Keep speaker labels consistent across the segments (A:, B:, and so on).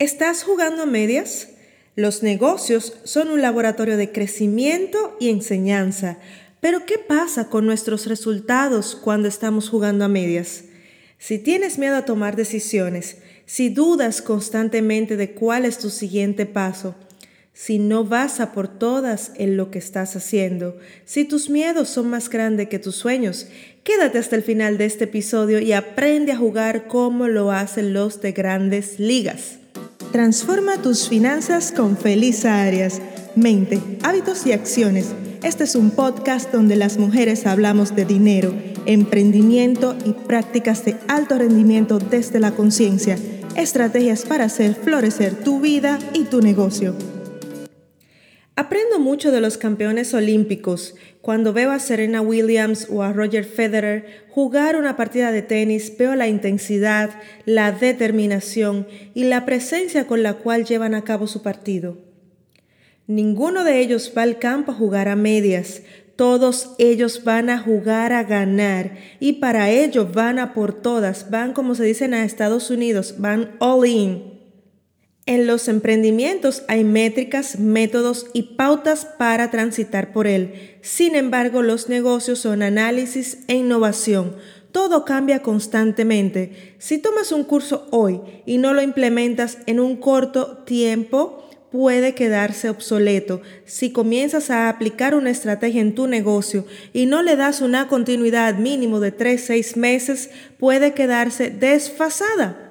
A: ¿Estás jugando a medias? Los negocios son un laboratorio de crecimiento y enseñanza, pero ¿qué pasa con nuestros resultados cuando estamos jugando a medias? Si tienes miedo a tomar decisiones, si dudas constantemente de cuál es tu siguiente paso, si no vas a por todas en lo que estás haciendo, si tus miedos son más grandes que tus sueños, quédate hasta el final de este episodio y aprende a jugar como lo hacen los de grandes ligas. Transforma tus finanzas con Felisa Arias. Mente, hábitos y acciones. Este es un podcast donde las mujeres hablamos de dinero, emprendimiento y prácticas de alto rendimiento desde la conciencia. Estrategias para hacer florecer tu vida y tu negocio. Aprendo mucho de los campeones olímpicos. Cuando veo a Serena Williams o a Roger Federer jugar una partida de tenis, veo la intensidad, la determinación y la presencia con la cual llevan a cabo su partido. Ninguno de ellos va al campo a jugar a medias. Todos ellos van a jugar a ganar y para ello van a por todas, van como se dicen a Estados Unidos, van all in. En los emprendimientos hay métricas, métodos y pautas para transitar por él. Sin embargo, los negocios son análisis e innovación. Todo cambia constantemente. Si tomas un curso hoy y no lo implementas en un corto tiempo, puede quedarse obsoleto. Si comienzas a aplicar una estrategia en tu negocio y no le das una continuidad mínimo de 3-6 meses, puede quedarse desfasada.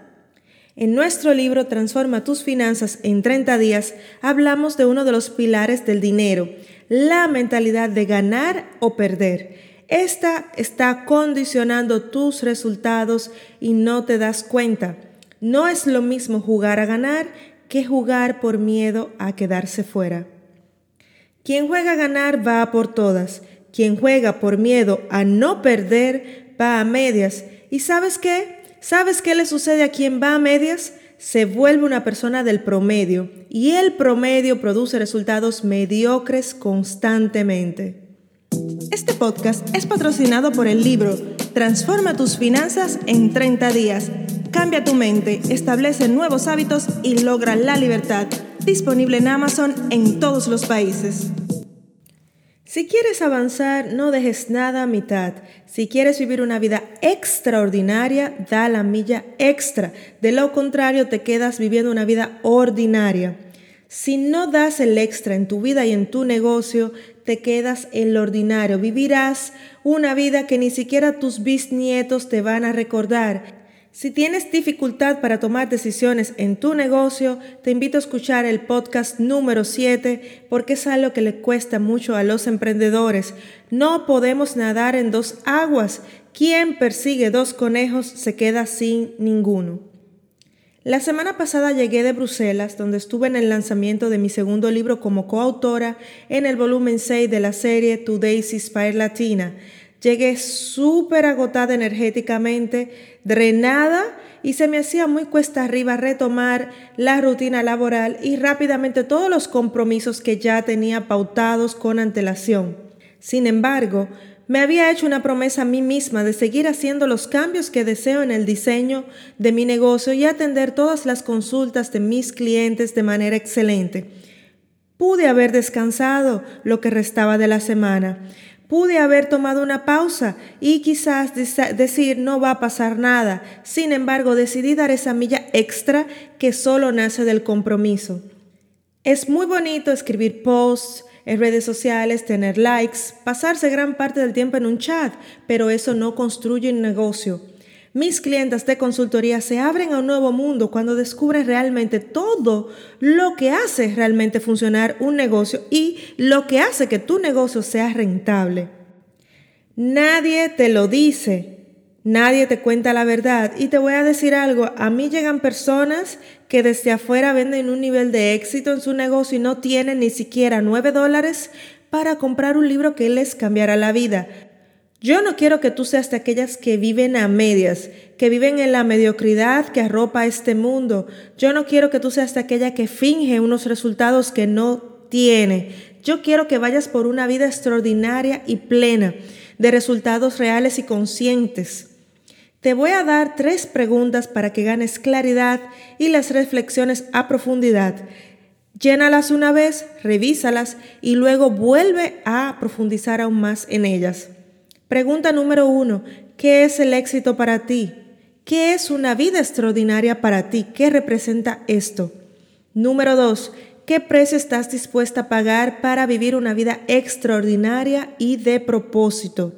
A: En nuestro libro Transforma tus finanzas en 30 días hablamos de uno de los pilares del dinero, la mentalidad de ganar o perder. Esta está condicionando tus resultados y no te das cuenta. No es lo mismo jugar a ganar que jugar por miedo a quedarse fuera. Quien juega a ganar va por todas. Quien juega por miedo a no perder va a medias. ¿Y sabes qué? ¿Sabes qué le sucede a quien va a medias? Se vuelve una persona del promedio y el promedio produce resultados mediocres constantemente. Este podcast es patrocinado por el libro Transforma tus finanzas en 30 días. Cambia tu mente, establece nuevos hábitos y logra la libertad. Disponible en Amazon en todos los países. Si quieres avanzar, no dejes nada a mitad. Si quieres vivir una vida extraordinaria, da la milla extra. De lo contrario, te quedas viviendo una vida ordinaria. Si no das el extra en tu vida y en tu negocio, te quedas en lo ordinario. Vivirás una vida que ni siquiera tus bisnietos te van a recordar. Si tienes dificultad para tomar decisiones en tu negocio, te invito a escuchar el podcast número 7 porque es algo que le cuesta mucho a los emprendedores. No podemos nadar en dos aguas. Quien persigue dos conejos se queda sin ninguno. La semana pasada llegué de Bruselas, donde estuve en el lanzamiento de mi segundo libro como coautora en el volumen 6 de la serie Today's Inspire Latina. Llegué súper agotada energéticamente, drenada y se me hacía muy cuesta arriba retomar la rutina laboral y rápidamente todos los compromisos que ya tenía pautados con antelación. Sin embargo, me había hecho una promesa a mí misma de seguir haciendo los cambios que deseo en el diseño de mi negocio y atender todas las consultas de mis clientes de manera excelente. Pude haber descansado lo que restaba de la semana Pude haber tomado una pausa y quizás decir no va a pasar nada. Sin embargo, decidí dar esa milla extra que solo nace del compromiso. Es muy bonito escribir posts en redes sociales, tener likes, pasarse gran parte del tiempo en un chat, pero eso no construye un negocio. Mis clientes de consultoría se abren a un nuevo mundo cuando descubren realmente todo lo que hace realmente funcionar un negocio y lo que hace que tu negocio sea rentable. Nadie te lo dice, nadie te cuenta la verdad. Y te voy a decir algo, a mí llegan personas que desde afuera venden un nivel de éxito en su negocio y no tienen ni siquiera 9 dólares para comprar un libro que les cambiará la vida. Yo no quiero que tú seas de aquellas que viven a medias, que viven en la mediocridad que arropa este mundo. Yo no quiero que tú seas de aquella que finge unos resultados que no tiene. Yo quiero que vayas por una vida extraordinaria y plena de resultados reales y conscientes. Te voy a dar tres preguntas para que ganes claridad y las reflexiones a profundidad. Llénalas una vez, revísalas y luego vuelve a profundizar aún más en ellas. Pregunta número uno, ¿qué es el éxito para ti? ¿Qué es una vida extraordinaria para ti? ¿Qué representa esto? Número dos, ¿qué precio estás dispuesta a pagar para vivir una vida extraordinaria y de propósito?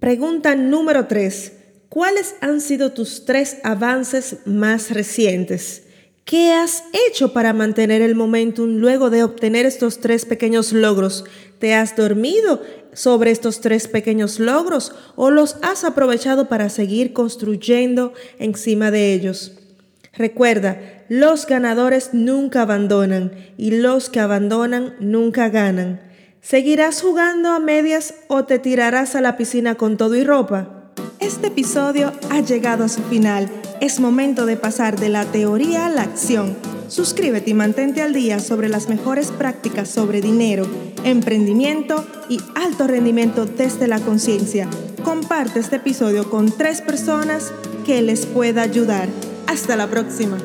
A: Pregunta número tres, ¿cuáles han sido tus tres avances más recientes? ¿Qué has hecho para mantener el momentum luego de obtener estos tres pequeños logros? ¿Te has dormido sobre estos tres pequeños logros o los has aprovechado para seguir construyendo encima de ellos? Recuerda, los ganadores nunca abandonan y los que abandonan nunca ganan. ¿Seguirás jugando a medias o te tirarás a la piscina con todo y ropa? Este episodio ha llegado a su final es momento de pasar de la teoría a la acción. Suscríbete y mantente al día sobre las mejores prácticas sobre dinero, emprendimiento y alto rendimiento desde la conciencia. Comparte este episodio con tres personas que les pueda ayudar. Hasta la próxima.